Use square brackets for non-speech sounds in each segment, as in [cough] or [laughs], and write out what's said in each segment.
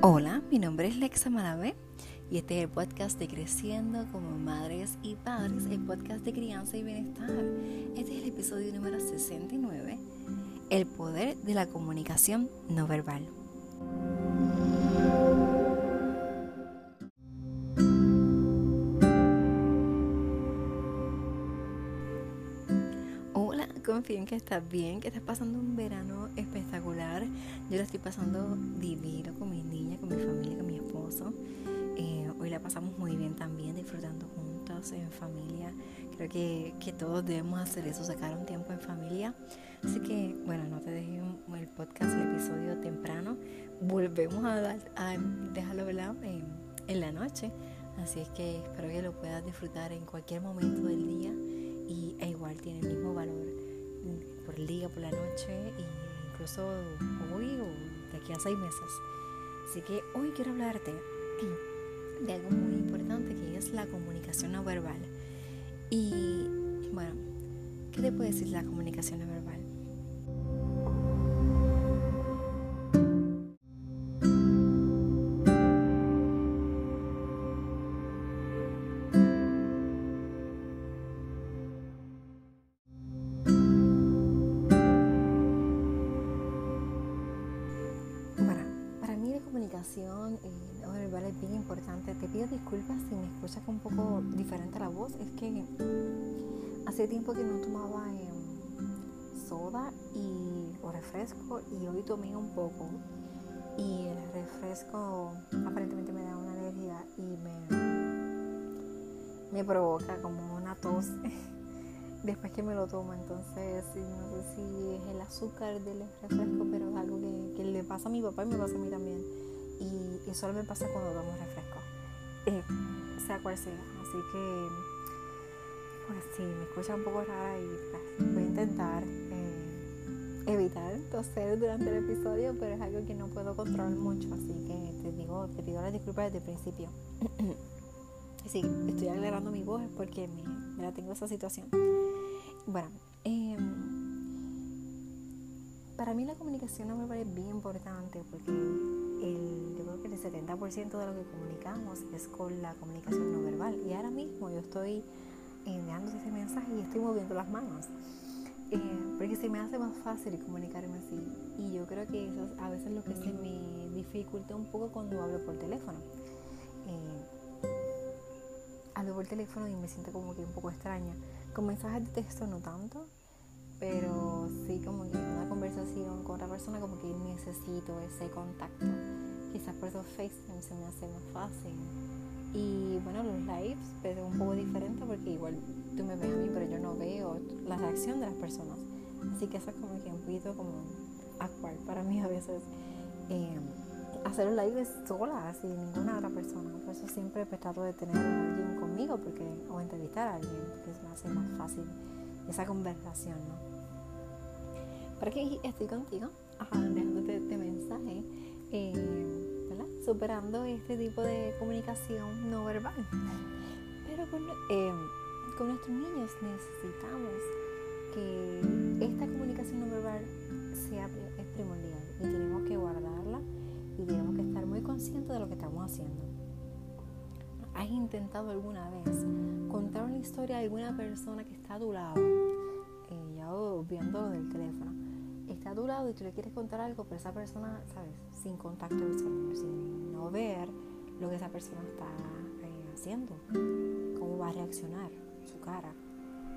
Hola, mi nombre es Lexa Malavé y este es el podcast de Creciendo como Madres y Padres, el podcast de crianza y bienestar. Este es el episodio número 69, el poder de la comunicación no verbal. confío en que estás bien, que estás pasando un verano espectacular. Yo lo estoy pasando divino con mis niñas, con mi familia, con mi esposo. Eh, hoy la pasamos muy bien también, disfrutando juntos en familia. Creo que, que, todos debemos hacer eso, sacar un tiempo en familia. Así que, bueno, no te dejes el podcast, el episodio temprano. Volvemos a, dar, a dejarlo. En, en la noche. Así es que espero que lo puedas disfrutar en cualquier momento del día y e igual tiene el mismo valor por el día, por la noche e hoy o de aquí a seis meses. Así que hoy quiero hablarte de algo muy importante que es la comunicación no verbal. Y bueno, ¿qué te puede decir la comunicación no verbal? Comunicación eh, no verbal es bien importante. Te pido disculpas si me escuchas un poco diferente la voz. Es que hace tiempo que no tomaba em, soda y, o refresco y hoy tomé un poco. Y el refresco aparentemente me da una alergia y me, me provoca como una tos [laughs] después que me lo tomo. Entonces, no sé si es el azúcar del refresco, pero es algo que le pasa a mi papá y me pasa a mí también y, solo me pasa cuando tomo refresco, eh, sea cual sea. Así que, pues sí, me escucha un poco rara y pues, voy a intentar eh, evitar toser durante el episodio, pero es algo que no puedo controlar mucho, así que te digo, te pido las disculpas desde el principio. [clears throat] sí, estoy aclarando mi voz porque me, la tengo esa situación. Bueno, em, para mí la comunicación no me parece bien importante porque el, yo creo que el 70% de lo que comunicamos es con la comunicación no verbal. Y ahora mismo yo estoy enviando ese mensaje y estoy moviendo las manos. Eh, porque se me hace más fácil comunicarme así. Y yo creo que eso es a veces lo que se me dificulta un poco cuando hablo por teléfono. Eh, hablo por teléfono y me siento como que un poco extraña. Con mensajes de texto no tanto, pero sí como que en una conversación con otra persona como que necesito ese contacto. Quizás por eso FaceTime se me hace más fácil. Y bueno, los lives es un poco diferente porque igual tú me ves a mí, pero yo no veo la reacción de las personas. Así que eso es como que un poquito como actual para mí a veces. Eh, hacer un live sola, sin ninguna otra persona. Por eso siempre pues, trato de tener a alguien conmigo porque, o entrevistar a alguien, porque se me hace más fácil esa conversación, ¿no? Para que estoy contigo, dejándote este mensaje, eh. Superando este tipo de comunicación no verbal. Pero con, eh, con nuestros niños necesitamos que esta comunicación no verbal sea es primordial y tenemos que guardarla y tenemos que estar muy conscientes de lo que estamos haciendo. ¿Has intentado alguna vez contar una historia de alguna persona que está a tu lado, eh, ya viendo del teléfono, está a tu lado y tú le quieres contar algo, pero esa persona, ¿sabes? Sin contacto visual, sin no ver lo que esa persona está eh, haciendo, cómo va a reaccionar, su cara.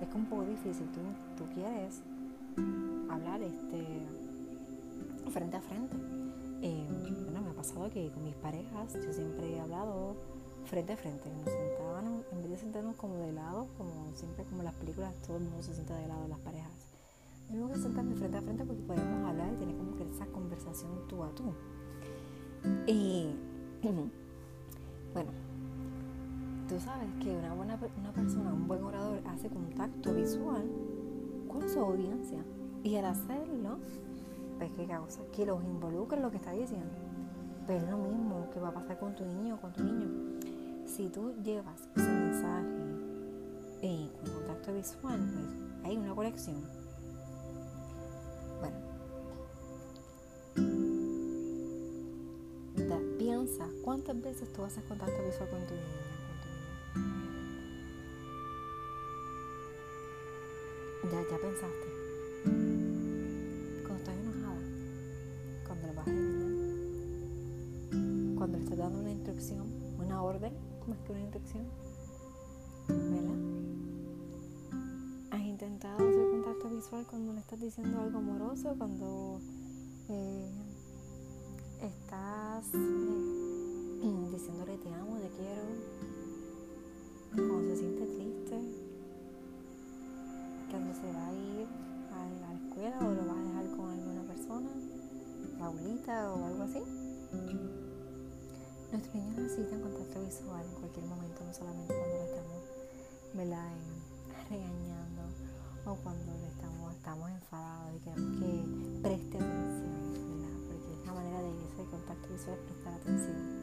Es como un poco difícil, tú, tú quieres hablar este, frente a frente. Eh, bueno, me ha pasado que con mis parejas yo siempre he hablado frente a frente. Nos sentaban, en vez de sentarnos como de lado, como siempre como en las películas, todo el mundo se sienta de lado las parejas. Tenemos que sentarnos frente a frente porque podemos hablar y tener como que esa conversación tú a tú. Y [clears throat] bueno, tú sabes que una buena una persona, un buen orador, hace contacto visual con su audiencia. Y al hacerlo, pues qué causa, que los involucra en lo que está diciendo. Pero es lo mismo que va a pasar con tu niño o con tu niño si tú llevas ese mensaje eh, con contacto visual, pues hay una conexión. Cuántas veces tú haces contacto visual con tu niña. Ya, ya pensaste. Cuando estás enojada, cuando le vas a regañar, cuando le estás dando una instrucción, una orden, más que una instrucción, ¿verdad? ¿Has intentado hacer contacto visual cuando le estás diciendo algo amoroso, cuando eh, estás eh, diciéndole te amo, te quiero, cuando se siente triste, cuando se va a ir a la escuela o lo vas a dejar con alguna persona, la abuelita o algo así. Nuestros niños necesitan contacto visual en cualquier momento, no solamente cuando lo estamos ¿verdad? regañando o cuando le estamos, estamos enfadados y queremos que preste atención, ¿verdad? porque es la manera de ese contacto visual es prestar atención.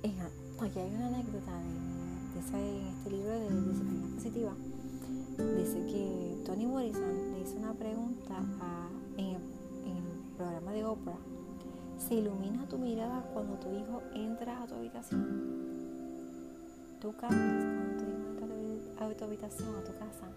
Aquí hay una anécdota de, en este libro de disciplina positiva dice que Toni Morrison le hizo una pregunta en, el, programa de Oprah. ¿Se ilumina tu mirada cuando tu hijo entra a tu habitación? Tú cambias cuando tu hijo entra a tu habitación, a tu casa.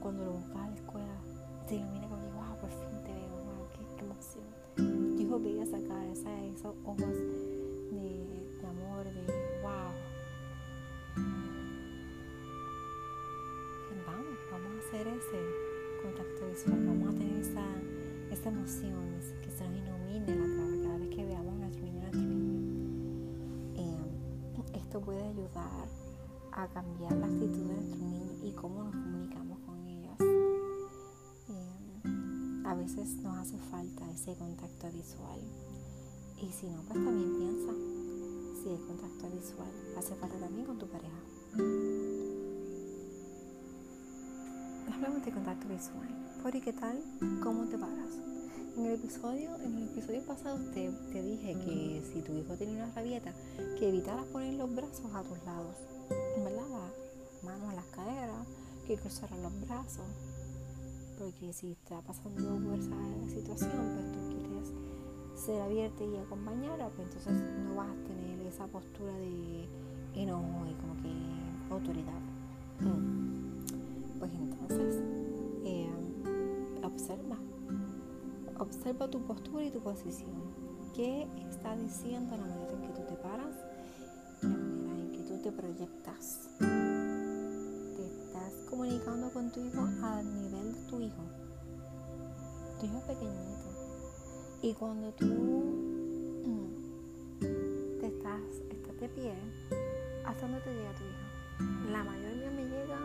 Cuando lo buscas a la escuela, se ilumina como digo, wow, por fin te veo, wow, qué, emoción. Tu hijo veía sacar esos ojos de amor, de hacer ese contacto visual, vamos a tener esa, esa emoción, que se nos ilumine cada vez que veamos a nuestro niño, nuestro niño. Eh, esto puede ayudar a cambiar la actitud de nuestro niño y cómo nos comunicamos con ellos. Eh, a veces nos hace falta ese contacto visual. Y si no, pues también piensa si el contacto visual hace falta también con tu pareja hablamos de contacto visual. ¿Por y qué tal? ¿Cómo te paras? En el episodio, en el episodio pasado te, te dije que si tu hijo tiene una rabieta, que evitaras poner los brazos a tus lados. ¿Verdad? Las manos a las caderas, que cruzaras los brazos. Porque si está pasando por esa situación, pues tú quieres ser abierta y acompañar, pues entonces no vas a tener esa postura de enojo y como que autoridad. Pues entonces, eh, observa. Observa tu postura y tu posición. ¿Qué está diciendo la manera en que tú te paras? La manera en que tú te proyectas. Te estás comunicando con tu hijo al nivel de tu hijo. Tu hijo es pequeñito. Y cuando tú estás, estás de pie, ¿hasta dónde te llega tu hijo? La mayoría me llega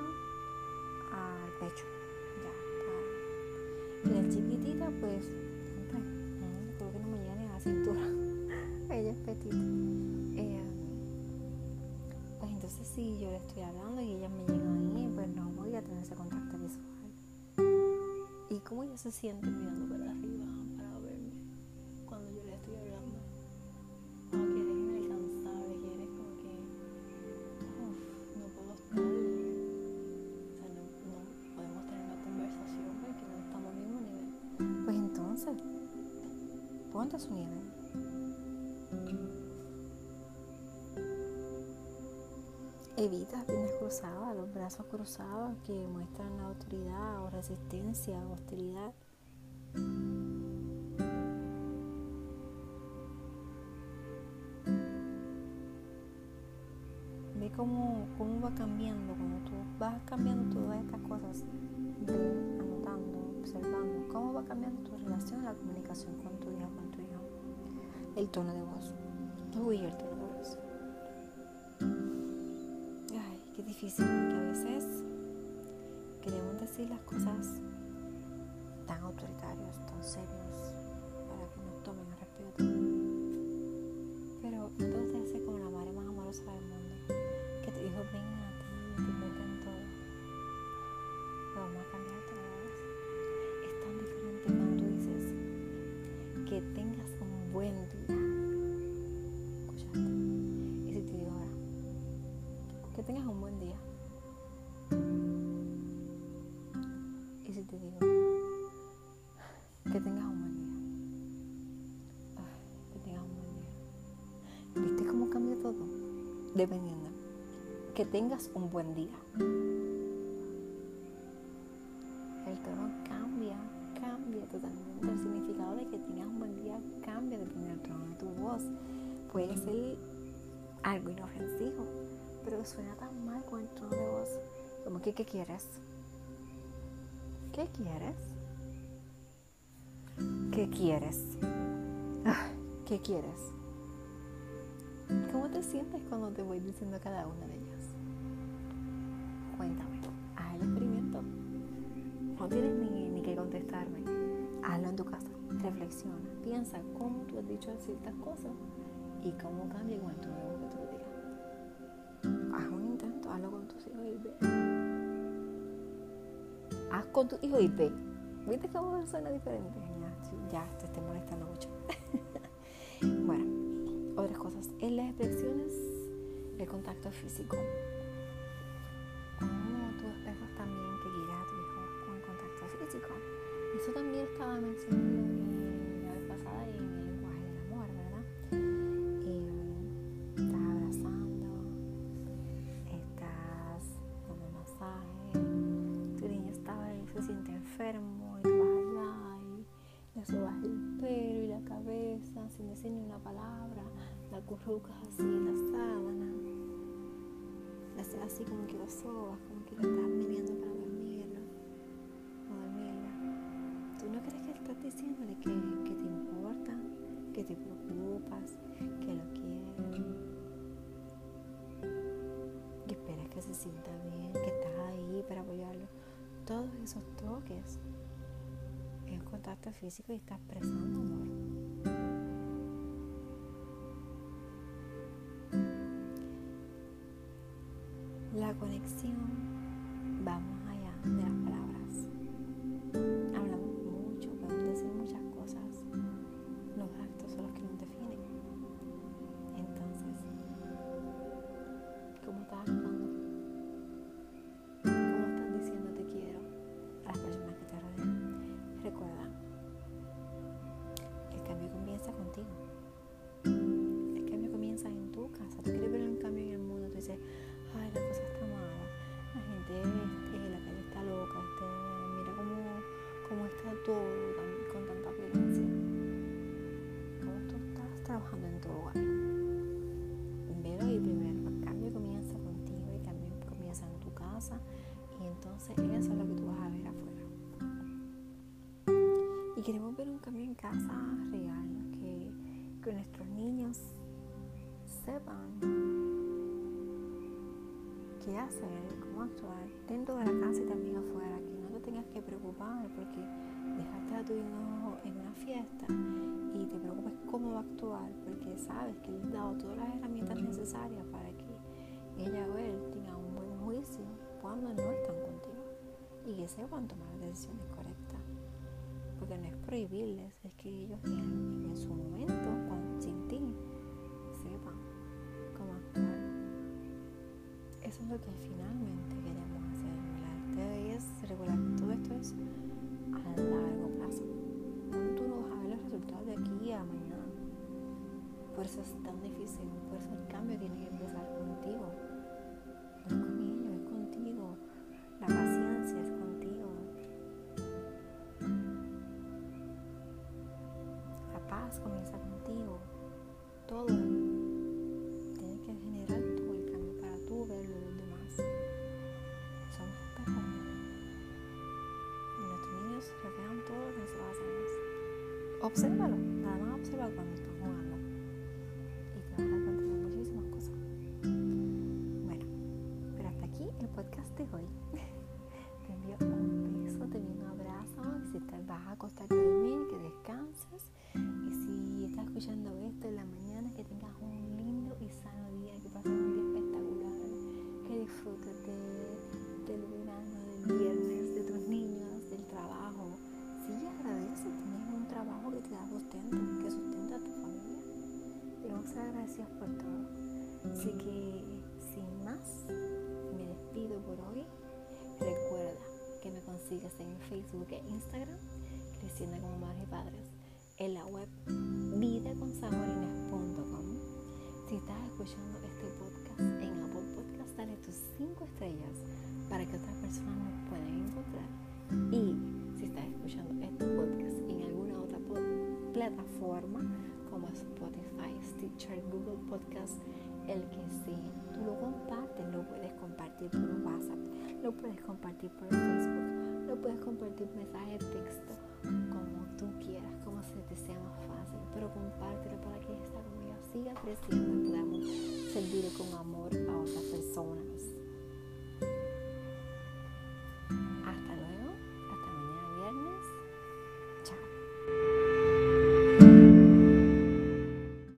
al pecho. Ya, Y la chiquitita, pues, creo que no me llega ni a la cintura. [laughs] Ella es petita. Eh, pues entonces si yo le estoy hablando y ella me llega ahí, pues no voy a tener ese contacto visual. ¿Y cómo ella se siente mirando para nivel. Evita piernas cruzadas, los brazos cruzados que muestran autoridad o resistencia o hostilidad. Ve cómo, cómo va cambiando, cuando tú vas cambiando todas estas cosas, anotando, observando, cómo va cambiando tu relación, la comunicación con tu hijo el tono de voz. Uy, el tono de voz. Ay, qué difícil, porque a veces queremos decir las cosas tan autoritarios, tan serios, tengas un buen día. Y si te digo que tengas un buen día, que tengas un buen día. dependiendo. Que tengas un buen día. El tono cambia, cambia totalmente. El significado de que tengas un buen día cambia dependiendo del tono de tu voz. Puede ser algo inofensivo, pero suena tan mal con el tono de voz. Como que, ¿qué quieres? ¿Qué quieres? ¿Qué quieres? Ah, ¿Qué quieres? ¿Cómo te sientes cuando te voy diciendo cada una de ellas? Cuéntame, haz el experimento. No tienes ni, ni que contestarme. Hazlo en tu casa. Reflexiona. Piensa cómo tú has dicho ciertas cosas y cómo cambia con tu nuevo que tú con tus hijos y ve. ¿Viste cómo suena diferente? Ya, ya te estoy molestando mucho. [laughs] bueno, otras cosas. En las expresiones, el contacto físico. Enfermo y allá y le sobas el pelo y la cabeza sin decir ni una palabra, la acurrucas así la sábana, le haces así como que lo sobas, como que lo estás meneando para dormirlo o dormirla. ¿Tú no crees que estás diciéndole que, que te importa, que te preocupas, es contacto físico y estás expresando amor. La conexión hogar? Velo ahí primero, el cambio comienza contigo, el cambio comienza en tu casa y entonces eso es lo que tú vas a ver afuera. Y queremos ver un cambio en casa real, que, que nuestros niños sepan qué hacer, cómo actuar dentro de la casa y también afuera, que no te tengas que preocupar porque dejaste a tu hijo en una fiesta y te preocupes cómo va a actuar porque sabes que le has dado todas las herramientas necesarias para que ella o él tenga un buen juicio cuando no están contigo y que sepan tomar decisiones correctas. Porque no es prohibirles, es que ellos en, su momento, cuando, sin ti, sepan cómo actuar. Eso es lo que finalmente queremos hacer. El arte es regular todo esto es a largo plazo. No, resultados de aquí a mañana. Por eso es tan difícil, por eso el cambio tiene que empezar contigo. Obsérvalo, nada más observa cuando estás hermosa, gracias por todo. Así que sin más, me despido por hoy. Recuerda que me consigues en Facebook e Instagram, Creciendo como Madres y Padres, en la web vidaconsaborines.com. Si estás escuchando este podcast en Apple Podcast, dale tus 5 estrellas para que otras personas nos puedan encontrar. Y si estás escuchando este podcast en alguna otra plataforma, como Spotify, Stitcher, Google Podcast, el que sea. Tú lo compartes, lo puedes compartir por WhatsApp, lo puedes compartir por Facebook, lo puedes compartir mensaje de texto, como tú quieras, como se te sea más fácil. Pero compártelo para que esta comunidad siga creciendo y podamos servir con amor a otras personas.